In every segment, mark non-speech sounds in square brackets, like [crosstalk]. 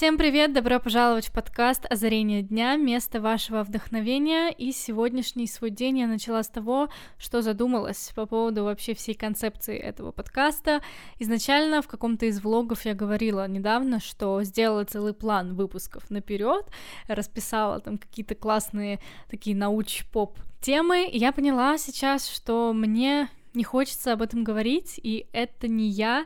Всем привет, добро пожаловать в подкаст «Озарение дня», место вашего вдохновения. И сегодняшний свой день я начала с того, что задумалась по поводу вообще всей концепции этого подкаста. Изначально в каком-то из влогов я говорила недавно, что сделала целый план выпусков наперед, расписала там какие-то классные такие науч-поп темы, и я поняла сейчас, что мне не хочется об этом говорить, и это не я,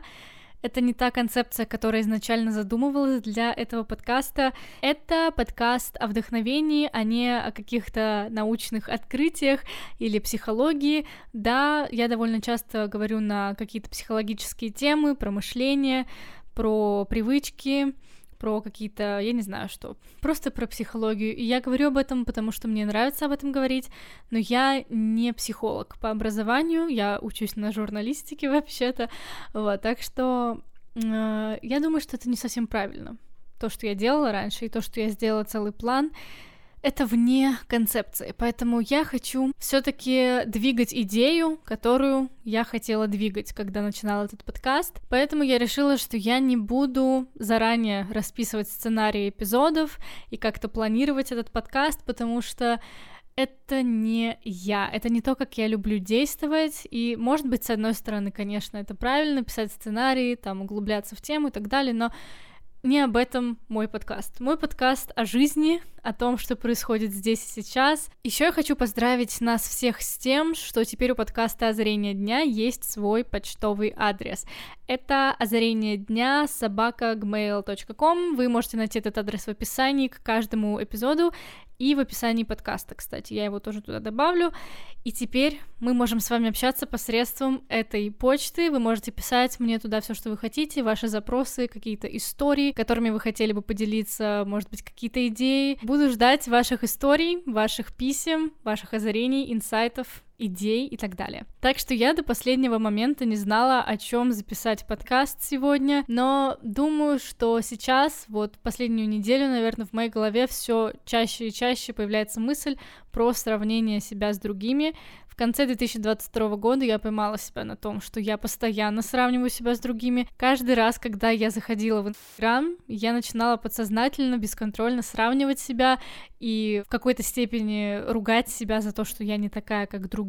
это не та концепция, которая изначально задумывалась для этого подкаста. Это подкаст о вдохновении, а не о каких-то научных открытиях или психологии. Да, я довольно часто говорю на какие-то психологические темы, про мышление, про привычки, про какие-то, я не знаю что, просто про психологию. И я говорю об этом, потому что мне нравится об этом говорить, но я не психолог по образованию, я учусь на журналистике [laughs] вообще-то, вот, так что э, я думаю, что это не совсем правильно. То, что я делала раньше, и то, что я сделала целый план, это вне концепции. Поэтому я хочу все-таки двигать идею, которую я хотела двигать, когда начинала этот подкаст. Поэтому я решила, что я не буду заранее расписывать сценарии эпизодов и как-то планировать этот подкаст, потому что это не я, это не то, как я люблю действовать, и, может быть, с одной стороны, конечно, это правильно, писать сценарии, там, углубляться в тему и так далее, но не об этом мой подкаст. Мой подкаст о жизни, о том, что происходит здесь и сейчас. Еще я хочу поздравить нас всех с тем, что теперь у подкаста «Озарение дня» есть свой почтовый адрес. Это озарение дня собака gmail.com. Вы можете найти этот адрес в описании к каждому эпизоду и в описании подкаста, кстати, я его тоже туда добавлю. И теперь мы можем с вами общаться посредством этой почты. Вы можете писать мне туда все, что вы хотите, ваши запросы, какие-то истории, которыми вы хотели бы поделиться, может быть, какие-то идеи. Буду ждать ваших историй, ваших писем, ваших озарений, инсайтов, идей и так далее. Так что я до последнего момента не знала, о чем записать подкаст сегодня, но думаю, что сейчас, вот последнюю неделю, наверное, в моей голове все чаще и чаще появляется мысль про сравнение себя с другими, в конце 2022 года я поймала себя на том, что я постоянно сравниваю себя с другими. Каждый раз, когда я заходила в Инстаграм, я начинала подсознательно, бесконтрольно сравнивать себя и в какой-то степени ругать себя за то, что я не такая, как другие.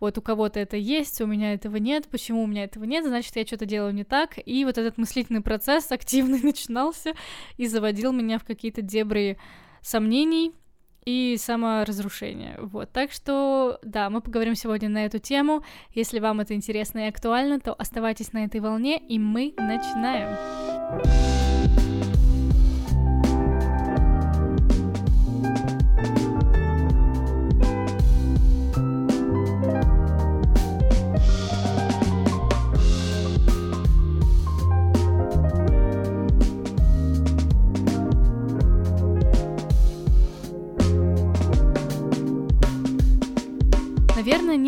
Вот у кого-то это есть, у меня этого нет. Почему у меня этого нет? Значит, я что-то делаю не так. И вот этот мыслительный процесс [laughs] активный начинался и заводил меня в какие-то дебри сомнений, и саморазрушение. Вот, так что, да, мы поговорим сегодня на эту тему. Если вам это интересно и актуально, то оставайтесь на этой волне, и мы начинаем.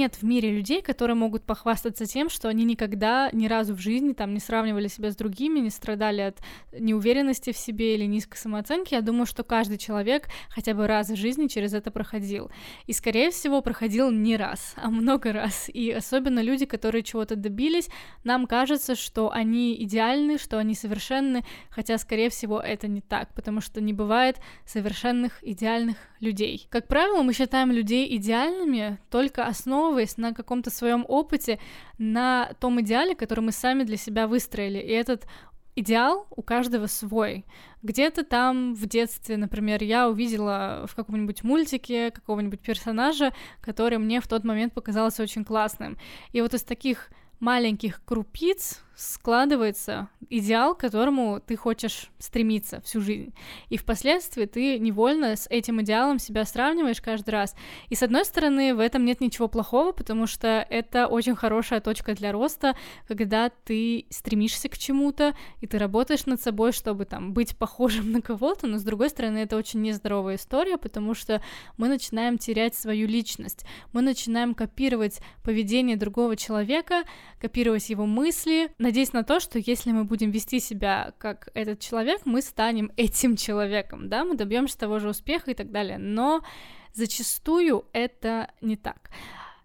Нет в мире людей, которые могут похвастаться тем, что они никогда, ни разу в жизни там не сравнивали себя с другими, не страдали от неуверенности в себе или низкой самооценки. Я думаю, что каждый человек хотя бы раз в жизни через это проходил. И, скорее всего, проходил не раз, а много раз. И особенно люди, которые чего-то добились, нам кажется, что они идеальны, что они совершенны, хотя, скорее всего, это не так, потому что не бывает совершенных, идеальных людей. Как правило, мы считаем людей идеальными только основываясь на каком-то своем опыте, на том идеале, который мы сами для себя выстроили. И этот идеал у каждого свой. Где-то там в детстве, например, я увидела в каком-нибудь мультике какого-нибудь персонажа, который мне в тот момент показался очень классным. И вот из таких маленьких крупиц складывается идеал, к которому ты хочешь стремиться всю жизнь. И впоследствии ты невольно с этим идеалом себя сравниваешь каждый раз. И с одной стороны, в этом нет ничего плохого, потому что это очень хорошая точка для роста, когда ты стремишься к чему-то, и ты работаешь над собой, чтобы там быть похожим на кого-то, но с другой стороны, это очень нездоровая история, потому что мы начинаем терять свою личность, мы начинаем копировать поведение другого человека, копировать его мысли, надеясь на то, что если мы будем вести себя как этот человек, мы станем этим человеком, да, мы добьемся того же успеха и так далее. Но зачастую это не так.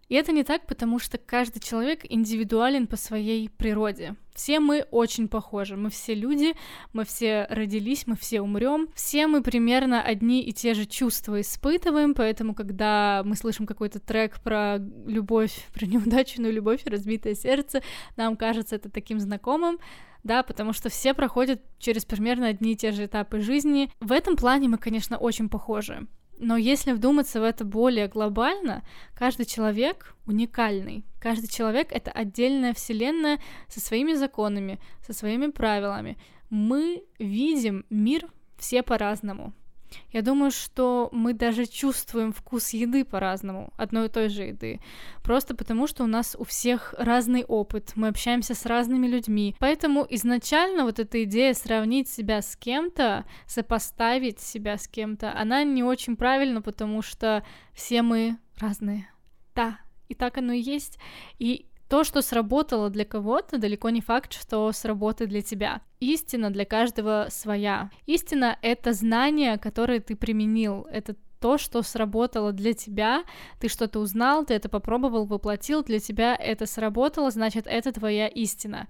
И это не так, потому что каждый человек индивидуален по своей природе. Все мы очень похожи, мы все люди, мы все родились, мы все умрем, все мы примерно одни и те же чувства испытываем, поэтому когда мы слышим какой-то трек про любовь, [laughs] про неудачную любовь и разбитое сердце, нам кажется это таким знакомым, да, потому что все проходят через примерно одни и те же этапы жизни. В этом плане мы, конечно, очень похожи. Но если вдуматься в это более глобально, каждый человек уникальный. Каждый человек — это отдельная вселенная со своими законами, со своими правилами. Мы видим мир все по-разному. Я думаю, что мы даже чувствуем вкус еды по-разному, одной и той же еды. Просто потому, что у нас у всех разный опыт, мы общаемся с разными людьми. Поэтому изначально вот эта идея сравнить себя с кем-то, сопоставить себя с кем-то, она не очень правильна, потому что все мы разные. Да, и так оно и есть. И то, что сработало для кого-то, далеко не факт, что сработает для тебя. Истина для каждого своя. Истина — это знание, которое ты применил. Это то, что сработало для тебя, ты что-то узнал, ты это попробовал, воплотил, для тебя это сработало, значит, это твоя истина.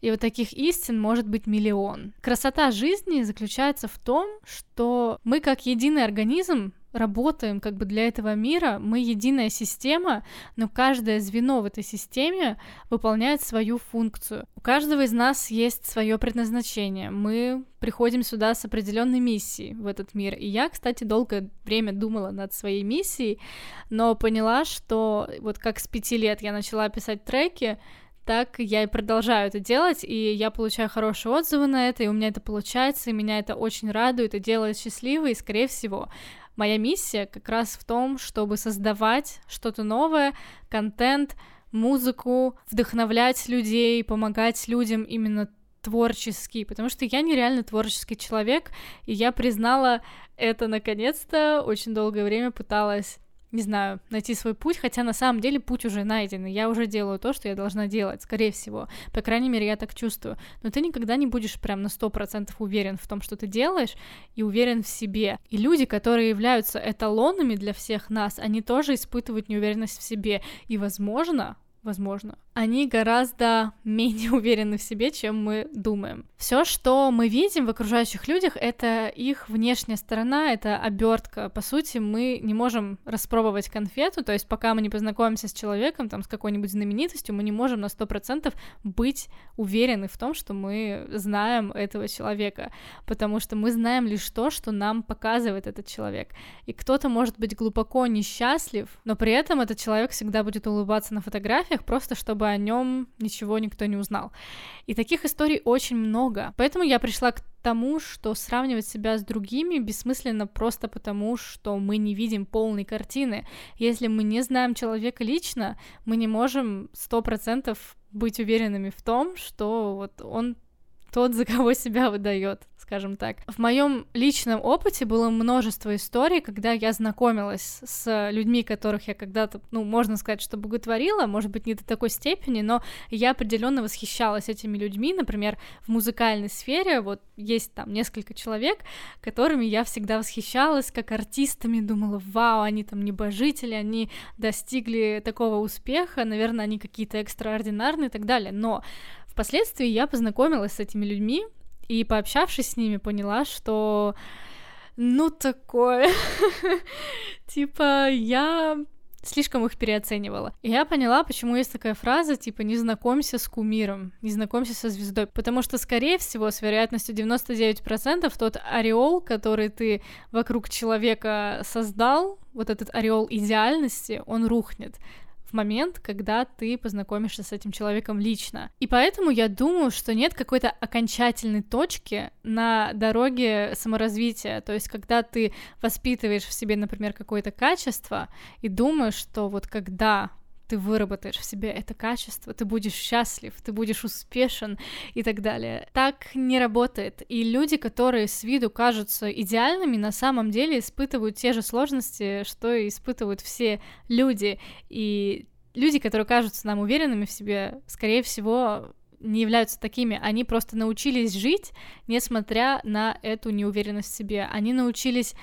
И вот таких истин может быть миллион. Красота жизни заключается в том, что мы как единый организм работаем как бы для этого мира, мы единая система, но каждое звено в этой системе выполняет свою функцию. У каждого из нас есть свое предназначение. Мы приходим сюда с определенной миссией в этот мир. И я, кстати, долгое время думала над своей миссией, но поняла, что вот как с пяти лет я начала писать треки, так я и продолжаю это делать, и я получаю хорошие отзывы на это, и у меня это получается, и меня это очень радует и делает счастливой, и, скорее всего, Моя миссия как раз в том, чтобы создавать что-то новое, контент, музыку, вдохновлять людей, помогать людям именно творческий, потому что я нереально творческий человек, и я признала это наконец-то, очень долгое время пыталась не знаю, найти свой путь, хотя на самом деле путь уже найден, и я уже делаю то, что я должна делать, скорее всего. По крайней мере, я так чувствую. Но ты никогда не будешь прям на сто процентов уверен в том, что ты делаешь, и уверен в себе. И люди, которые являются эталонами для всех нас, они тоже испытывают неуверенность в себе. И, возможно, возможно, они гораздо менее [laughs] уверены в себе, чем мы думаем. Все, что мы видим в окружающих людях, это их внешняя сторона, это обертка. По сути, мы не можем распробовать конфету, то есть пока мы не познакомимся с человеком, там, с какой-нибудь знаменитостью, мы не можем на 100% быть уверены в том, что мы знаем этого человека, потому что мы знаем лишь то, что нам показывает этот человек. И кто-то может быть глубоко несчастлив, но при этом этот человек всегда будет улыбаться на фотографиях, фотографиях, просто чтобы о нем ничего никто не узнал. И таких историй очень много. Поэтому я пришла к тому, что сравнивать себя с другими бессмысленно просто потому, что мы не видим полной картины. Если мы не знаем человека лично, мы не можем сто процентов быть уверенными в том, что вот он тот, за кого себя выдает, скажем так. В моем личном опыте было множество историй, когда я знакомилась с людьми, которых я когда-то, ну, можно сказать, что боготворила, может быть, не до такой степени, но я определенно восхищалась этими людьми. Например, в музыкальной сфере вот есть там несколько человек, которыми я всегда восхищалась как артистами, думала, вау, они там небожители, они достигли такого успеха, наверное, они какие-то экстраординарные и так далее. Но Впоследствии я познакомилась с этими людьми и, пообщавшись с ними, поняла, что ну такое. [laughs] типа, я слишком их переоценивала. И я поняла, почему есть такая фраза, типа, не знакомься с кумиром, не знакомься со звездой. Потому что, скорее всего, с вероятностью 99% тот ореол, который ты вокруг человека создал, вот этот ореол идеальности, он рухнет момент, когда ты познакомишься с этим человеком лично. И поэтому я думаю, что нет какой-то окончательной точки на дороге саморазвития. То есть, когда ты воспитываешь в себе, например, какое-то качество и думаешь, что вот когда ты выработаешь в себе это качество, ты будешь счастлив, ты будешь успешен и так далее. Так не работает. И люди, которые с виду кажутся идеальными, на самом деле испытывают те же сложности, что и испытывают все люди. И люди, которые кажутся нам уверенными в себе, скорее всего, не являются такими. Они просто научились жить, несмотря на эту неуверенность в себе. Они научились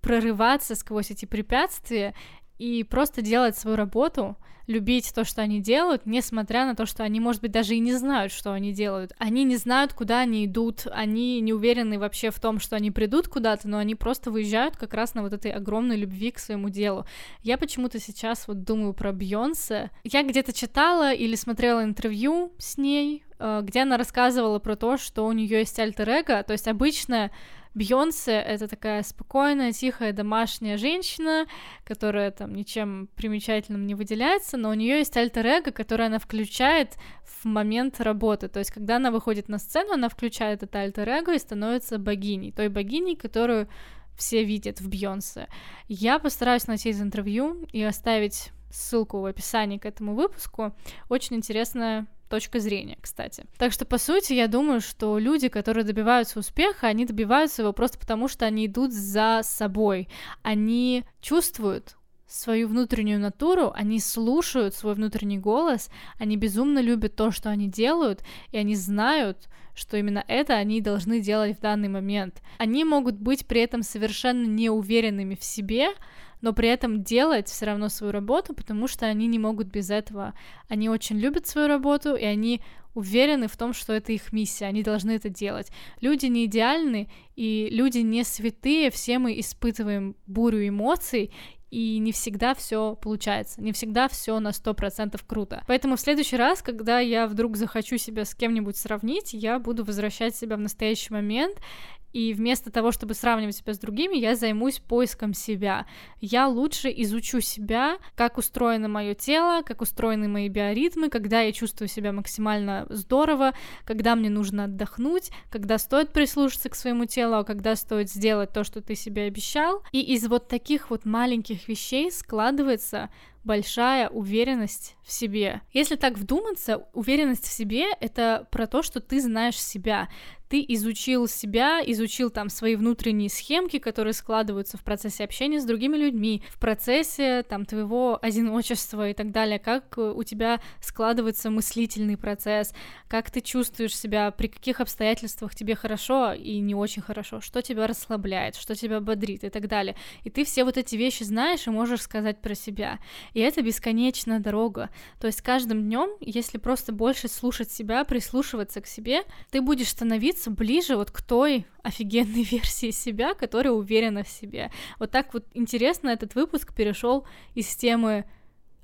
прорываться сквозь эти препятствия и просто делать свою работу, любить то, что они делают, несмотря на то, что они, может быть, даже и не знают, что они делают. Они не знают, куда они идут, они не уверены вообще в том, что они придут куда-то, но они просто выезжают как раз на вот этой огромной любви к своему делу. Я почему-то сейчас вот думаю про Бьонсе. Я где-то читала или смотрела интервью с ней, э, где она рассказывала про то, что у нее есть альтер-эго, то есть обычно Бьонсе — это такая спокойная, тихая, домашняя женщина, которая там ничем примечательным не выделяется, но у нее есть альтер-эго, которое она включает в момент работы. То есть, когда она выходит на сцену, она включает это альтер-эго и становится богиней, той богиней, которую все видят в Бьонсе. Я постараюсь найти из интервью и оставить ссылку в описании к этому выпуску. Очень интересная точка зрения, кстати. Так что, по сути, я думаю, что люди, которые добиваются успеха, они добиваются его просто потому, что они идут за собой. Они чувствуют свою внутреннюю натуру, они слушают свой внутренний голос, они безумно любят то, что они делают, и они знают, что именно это они должны делать в данный момент. Они могут быть при этом совершенно неуверенными в себе, но при этом делать все равно свою работу, потому что они не могут без этого. Они очень любят свою работу, и они уверены в том, что это их миссия, они должны это делать. Люди не идеальны, и люди не святые, все мы испытываем бурю эмоций, и не всегда все получается, не всегда все на сто процентов круто. Поэтому в следующий раз, когда я вдруг захочу себя с кем-нибудь сравнить, я буду возвращать себя в настоящий момент и вместо того, чтобы сравнивать себя с другими, я займусь поиском себя. Я лучше изучу себя, как устроено мое тело, как устроены мои биоритмы, когда я чувствую себя максимально здорово, когда мне нужно отдохнуть, когда стоит прислушаться к своему телу, а когда стоит сделать то, что ты себе обещал. И из вот таких вот маленьких вещей складывается большая уверенность в себе. Если так вдуматься, уверенность в себе — это про то, что ты знаешь себя ты изучил себя, изучил там свои внутренние схемки, которые складываются в процессе общения с другими людьми, в процессе там твоего одиночества и так далее, как у тебя складывается мыслительный процесс, как ты чувствуешь себя, при каких обстоятельствах тебе хорошо и не очень хорошо, что тебя расслабляет, что тебя бодрит и так далее. И ты все вот эти вещи знаешь и можешь сказать про себя. И это бесконечная дорога. То есть каждым днем, если просто больше слушать себя, прислушиваться к себе, ты будешь становиться становиться ближе вот к той офигенной [laughs] версии себя, которая уверена в себе. Вот так вот интересно этот выпуск перешел из темы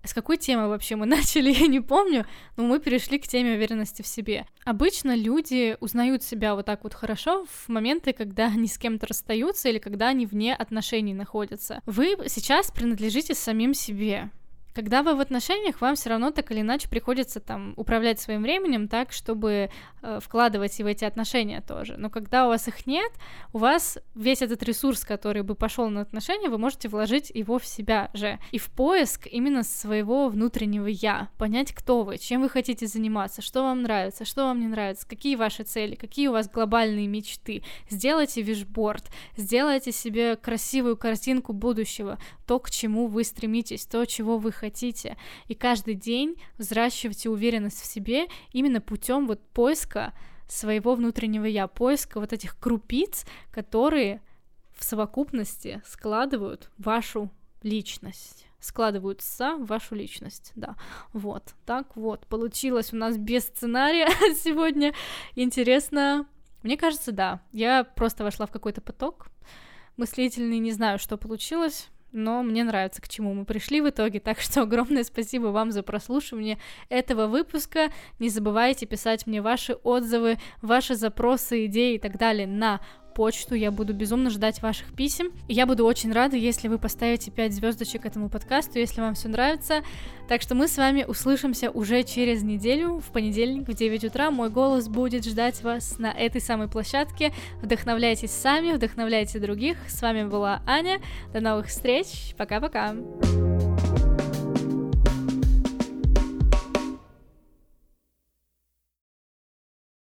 с какой темы вообще мы [laughs] начали, я не помню, но мы перешли к теме уверенности в себе. Обычно люди узнают себя вот так вот хорошо в моменты, когда они с кем-то расстаются или когда они вне отношений находятся. Вы сейчас принадлежите самим себе. Когда вы в отношениях, вам все равно так или иначе приходится там управлять своим временем так, чтобы э, вкладывать и в эти отношения тоже. Но когда у вас их нет, у вас весь этот ресурс, который бы пошел на отношения, вы можете вложить его в себя же. И в поиск именно своего внутреннего я. Понять, кто вы, чем вы хотите заниматься, что вам нравится, что вам не нравится, какие ваши цели, какие у вас глобальные мечты. Сделайте вишборд, сделайте себе красивую картинку будущего, то, к чему вы стремитесь, то, чего вы хотите хотите. И каждый день взращивайте уверенность в себе именно путем вот поиска своего внутреннего я, поиска вот этих крупиц, которые в совокупности складывают вашу личность складываются в вашу личность, да, вот, так вот, получилось у нас без сценария [laughs] сегодня, интересно, мне кажется, да, я просто вошла в какой-то поток мыслительный, не знаю, что получилось, но мне нравится, к чему мы пришли в итоге, так что [laughs] огромное спасибо вам за прослушивание этого выпуска. Не забывайте писать мне ваши отзывы, ваши запросы, идеи и так далее на почту. Я буду безумно ждать ваших писем. И я буду очень рада, если вы поставите 5 звездочек этому подкасту, если вам все нравится. Так что мы с вами услышимся уже через неделю, в понедельник в 9 утра. Мой голос будет ждать вас на этой самой площадке. Вдохновляйтесь сами, вдохновляйте других. С вами была Аня. До новых встреч. Пока-пока.